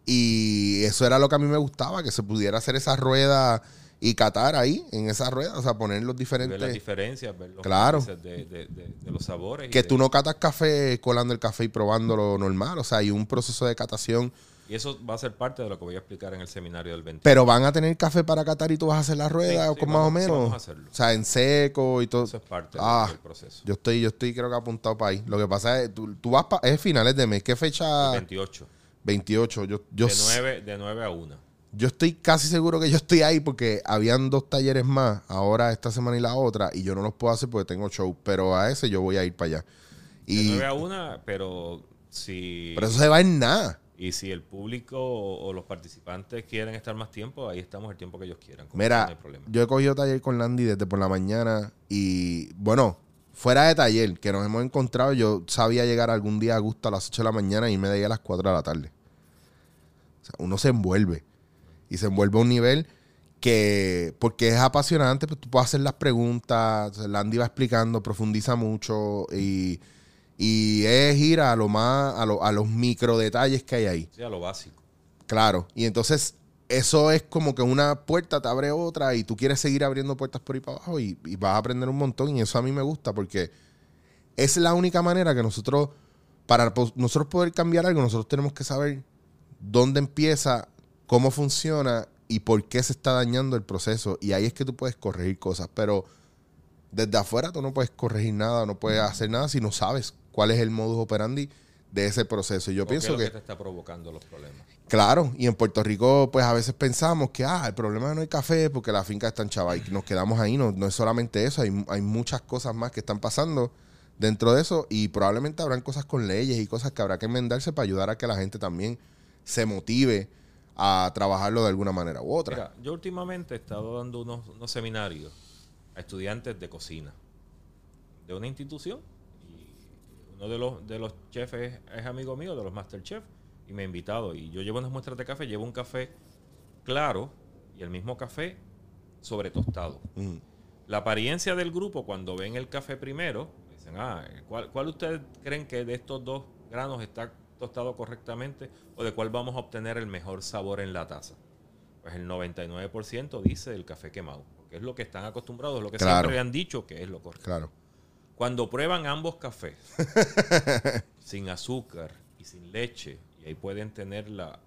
Y eso era lo que a mí me gustaba, que se pudiera hacer esa rueda y catar ahí, en esa rueda, o sea, poner los ver las diferentes... diferencias, ver los Claro. de, de- de- de los sabores. Que tú no catas café colando el café y probándolo normal, o sea, hay un proceso de catación, Y eso va a ser parte de lo que voy a explicar en el seminario del 20. pero van a tener café para catar y tú vas a hacer la rueda Sí, o sí, con vamos- más o sí, menos. vamos a hacerlo. O sea, en seco y todo. Eso es parte Ah, del proceso. Yo estoy, yo estoy creo que apuntado para ahí. Lo que pasa es, tú, tú vas para, es finales de mes. ¿Qué fecha? El 28. 28. Yo, yo, de, 9, de 9 a 1. yo estoy casi seguro que yo estoy ahí porque habían dos talleres más, ahora esta semana y la otra, y yo no los puedo hacer porque tengo show, pero a ese yo voy a ir para allá. De Y, 9 a 1, pero si, pero eso se va en nada. Y si el público o, o los participantes quieren estar más tiempo, ahí estamos el tiempo que ellos quieran. Mira, no hay problema. yo he cogido taller con Landy desde por la mañana y, bueno, fuera de taller, que nos hemos encontrado, yo sabía llegar algún día a gusto a las 8 de la mañana y me de a las 4 de la tarde. O sea, uno se envuelve y se envuelve a un nivel que, porque es apasionante, pues tú puedes hacer las preguntas, Landy va explicando, profundiza mucho y, y es ir a lo más, a, lo- a los micro detalles que hay ahí. Sí, a lo básico. Claro, y entonces eso es como que una puerta te abre otra y tú quieres seguir abriendo puertas por ahí para abajo y, y vas a aprender un montón y eso a mí me gusta porque es la única manera que nosotros, para nosotros poder cambiar algo, nosotros tenemos que saber dónde empieza, cómo funciona y por qué se está dañando el proceso y ahí es que tú puedes corregir cosas, pero desde afuera tú no puedes corregir nada, no puedes hacer nada si no sabes cuál es el modus operandi de ese proceso. Y yo ¿O qué es pienso lo que que te está provocando los problemas. Claro, y en Puerto Rico, pues a veces pensamos que, ah, el problema no hay café porque la finca está en y nos quedamos ahí. No, no es solamente eso, hay, hay muchas cosas más que están pasando dentro de eso y probablemente habrán cosas con leyes y cosas que habrá que enmendarse para ayudar a que la gente también se motive a trabajarlo de alguna manera u otra. Mira, yo últimamente he estado dando unos, unos seminarios a estudiantes de cocina de una institución uno de los, de los chefs es, es amigo mío, de los Masterchef, y me ha invitado. Y yo llevo unas muestras de café, llevo un café claro y el mismo café sobre tostado. Ujú. La apariencia del grupo cuando ven el café primero, dicen, ah, ¿cuál, cuál ustedes creen que de estos dos granos está tostado correctamente o de cuál vamos a obtener el mejor sabor en la taza? Pues el 99% dice el café quemado, porque es lo que están acostumbrados, lo que Claro. siempre le han dicho que es lo correcto. Claro. Cuando prueban ambos cafés, sin azúcar y sin leche, y ahí pueden tener la,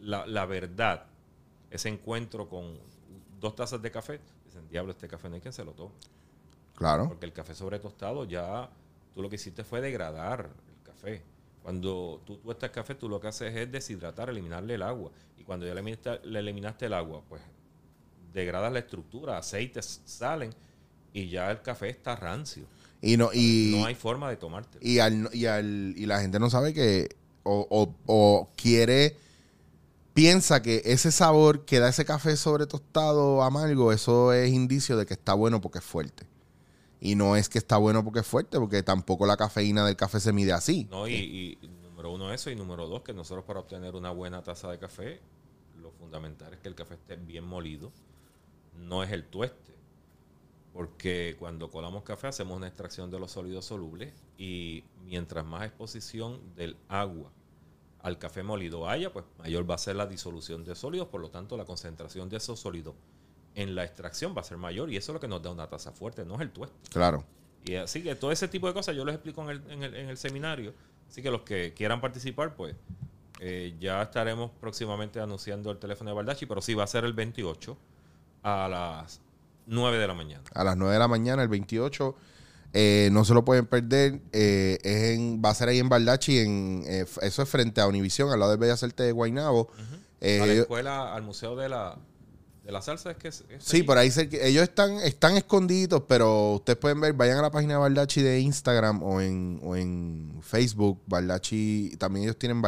la, la verdad, ese encuentro con dos tazas de café, dicen, diablo, este café no hay quien se lo tome. Claro. Porque el café sobre tostado ya, tú lo que hiciste fue degradar el café. Cuando tú tuestas café, tú lo que haces es deshidratar, eliminarle el agua. Y cuando ya le eliminaste, le eliminaste el agua, pues degradas la estructura, aceites salen y ya el café está rancio. Y no, y, no hay forma de tomarte. y, al, y, al, y la gente no sabe que o, o- o quiere piensa que ese sabor que da ese café sobre tostado amargo eso es indicio de que está bueno porque es fuerte y no es que está bueno porque es fuerte porque tampoco la cafeína del café se mide así No, y, y número uno eso, y número dos, que nosotros para obtener una buena taza de café, lo fundamental es que el café esté bien molido, no es el tueste. Porque cuando colamos café hacemos una extracción de los sólidos solubles y mientras más exposición del agua al café molido haya, pues mayor va a ser la disolución de sólidos, por lo tanto la concentración de esos sólidos en la extracción va a ser mayor y eso es lo que nos da una taza fuerte, no es el tueste. claro Y así que todo ese tipo de cosas yo les explico en el, en el, en el seminario. Así que los que quieran participar, pues eh, ya estaremos próximamente anunciando el teléfono de Baldachi, pero sí va a ser el 28 a las 9 de la mañana. a las 9 de la mañana el 28 eh, no se lo pueden perder eh, es en, va a ser ahí en Baldachi en, eh, eso es frente a Univisión al lado del Bellas Artes de Guaynabo Eh, a la ellos- escuela, al museo de la de la salsa es que es, es Sí, allí. por ahí cerca- ellos están, están escondidos, pero ustedes pueden ver, vayan a la página de Bardachi de Instagram o en, o en Facebook, Bardachi, también ellos tienen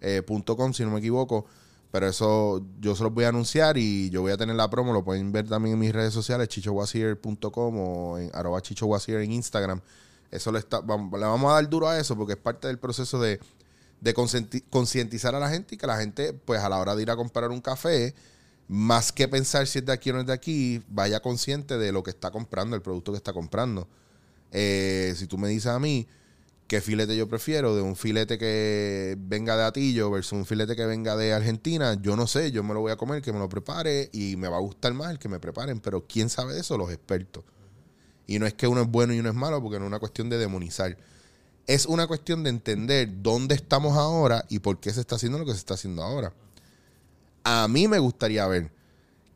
bardachi.com, si no me equivoco, pero eso yo se los voy a anunciar y yo voy a tener la promo, lo pueden ver también en mis redes sociales, chichowasier.com o en arroba chichowasier en Instagram. Eso le, está, vamos, le vamos a dar duro a eso porque es parte del proceso de, de concientizar a la gente y que la gente, pues a la hora de ir a comprar un café, más que pensar si es de aquí o no es de aquí, vaya consciente de lo que está comprando, el producto que está comprando. Eh, si tú me dices a mí qué filete yo prefiero, de un filete que venga de Atillo versus un filete que venga de Argentina, yo no sé, yo me lo voy a comer, que me lo prepare y me va a gustar más el que me preparen, pero ¿quién sabe de eso? Los expertos. Y no es que uno es bueno y uno es malo, porque no es una cuestión de demonizar. Es una cuestión de entender dónde estamos ahora y por qué se está haciendo lo que se está haciendo ahora. A mí me gustaría ver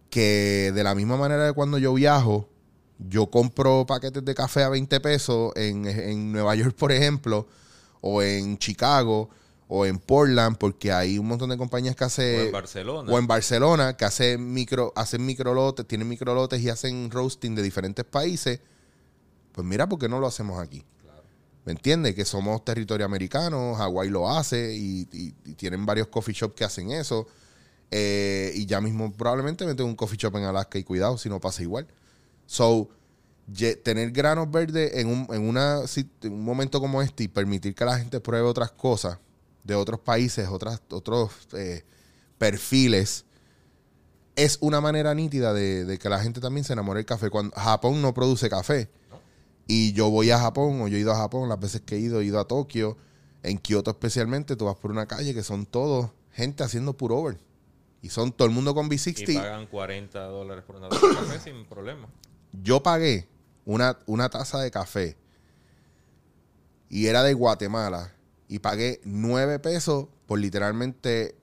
que de la misma manera de cuando yo viajo, yo compro paquetes de café a 20 pesos en, en Nueva York, por ejemplo, o en Chicago, o en Portland, porque hay un montón de compañías que o hacen en Barcelona. o en Barcelona, que hacen micro, hacen microlotes, tienen microlotes y hacen roasting de diferentes países. Pues mira, ¿por qué no lo hacemos aquí? ¿Me entiendes? Que somos territorio americano, Hawái lo hace y, y- y tienen varios coffee shops que hacen eso. Eh, y ya mismo probablemente meten un coffee shop en Alaska y cuidado si no pasa igual. So, tener granos verdes en un, en, una, un momento como este y permitir que la gente pruebe otras cosas de otros países, otras, otros eh, perfiles, es una manera nítida de, que la gente también se enamore del café. Cuando Japón no produce café. Y yo voy a Japón, o yo he ido a Japón, las veces que he ido, he ido a Tokio, en Kioto especialmente, tú vas por una calle que son todos gente haciendo puro over. Y son todo el mundo con y V60. pagan 40 dólares por una taza de café sin problema. Yo pagué una, una taza de café y era de Guatemala y pagué 9 pesos por literalmente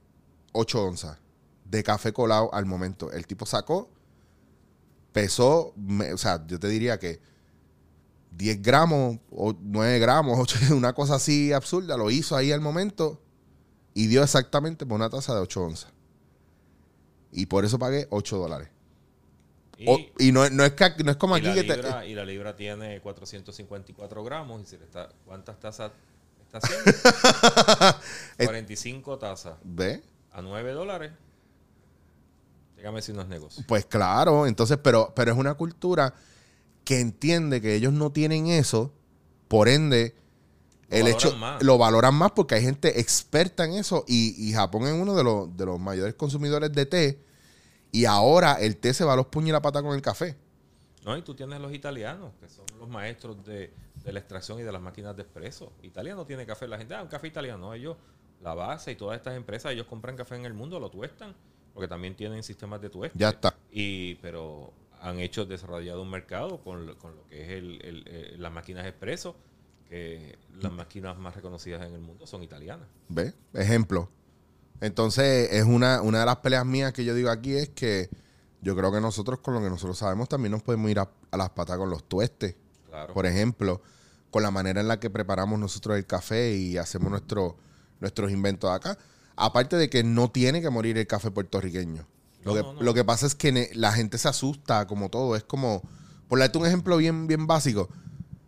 8 onzas de café colado al momento. El tipo sacó, pesó, me- o sea, yo te diría que 10 gramos o 9 gramos, 8, una cosa así absurda, lo hizo ahí al momento y dio exactamente por una taza de 8 onzas. Y por eso pagué 8 dólares. Y, O- y no, no es no es como aquí la que te- libra, y la libra tiene 454 gramos y se le está, ¿cuántas tazas está haciendo? 45 tazas ¿Ve? a 9 dólares. Dígame si no es negocio. Pues claro, entonces, pero, pero es una cultura que entiende que ellos no tienen eso, por ende, Lo el valoran hecho más. lo valoran más porque hay gente experta en eso y, y Japón es uno de los, de los mayores consumidores de té y ahora el té se va a los puños y la pata con el café. No, y tú tienes los italianos, que son los maestros de, de la extracción y de las máquinas de espresso. Italia no tiene café. La gente, ah, un café italiano. No, ellos, la base y todas estas empresas, ellos compran café en el mundo, lo tuestan, porque también tienen sistemas de tueste. Ya está. Y, pero han hecho, desarrollado un mercado con, lo- con lo que es el, el- eh, las máquinas expreso, que las máquinas más reconocidas en el mundo son italianas. ¿Ve? Ejemplo. Entonces, es una, una de las peleas mías que yo digo aquí es que yo creo que nosotros, con lo que nosotros sabemos, también nos podemos ir a, a las patas con los tuestes. Claro. Por ejemplo, con la manera en la que preparamos nosotros el café y hacemos nuestro, nuestros inventos acá. Aparte de que no tiene que morir el café puertorriqueño. Lo, No, que, no, no. lo que pasa es que ne- la gente se asusta como todo. Es como, por darte un ejemplo bien, bien básico.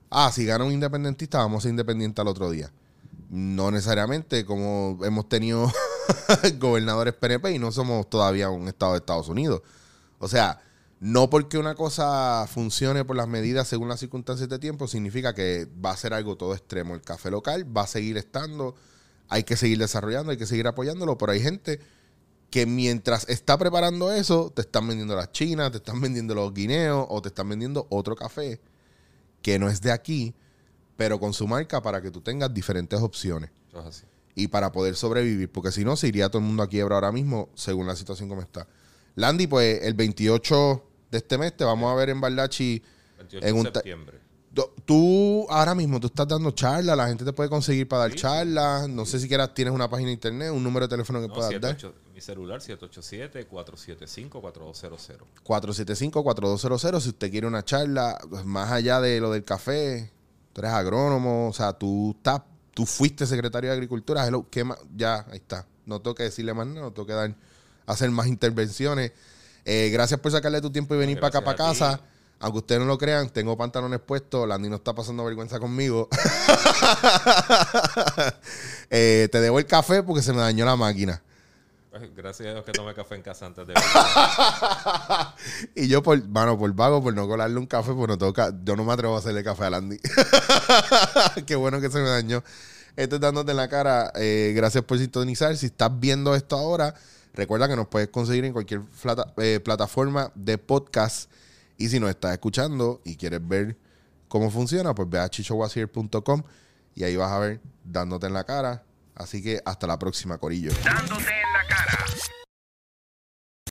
Ah, si gana un independentista, vamos a ser independientes al otro día. No necesariamente, como hemos tenido gobernadores PNP y no somos todavía un estado de Estados Unidos. O sea, no porque una cosa funcione por las medidas según las circunstancias de tiempo, significa que va a ser algo todo extremo. El café local va a seguir estando, hay que seguir desarrollando, hay que seguir apoyándolo, pero hay gente que mientras está preparando eso, te están vendiendo las chinas, te están vendiendo los guineos o te están vendiendo otro café que no es de aquí, pero con su marca para que tú tengas diferentes opciones. Y para poder sobrevivir, porque si no, se iría todo el mundo a quiebra ahora mismo, según la situación como está. Landy, pues el 28 de este mes te vamos a ver en Bardachi. 28 En de un ta- septiembre. Tú ahora mismo, tú estás dando charlas, la gente te puede conseguir para dar Sí, sí. charlas, no sé si quieras, tienes una página de internet, un número de teléfono que No, puedas dar. 78 mi celular 787-475-4200. 475-4200. Si usted quiere una charla, pues, más allá de lo del café, tú eres agrónomo, o sea, tú estás, tú fuiste secretario de Agricultura, hello, ¿qué más? ya, ahí está. No tengo que decirle más nada, no tengo que dar, hacer más intervenciones. Eh, gracias por sacarle tu tiempo y venir para acá, para casa. Aunque ustedes no lo crean, tengo pantalones puestos. Landy no está pasando vergüenza conmigo. Eh, te debo el café porque se me dañó la máquina. Gracias a Dios que tomé café en casa antes de Y yo, por, mano, por vago, por no colarle un café, pues no toca. Yo no me atrevo a hacerle café a Landy. Qué bueno que se me dañó. Esto es dándote en la cara. Eh, gracias por sintonizar. Si estás viendo esto ahora, recuerda que nos puedes conseguir en cualquier plata- eh, plataforma de podcast. Y si nos estás escuchando y quieres ver cómo funciona, pues ve a chichowasier.com y ahí vas a ver dándote en la cara. Así que hasta la próxima, Corillo. Dándote cara.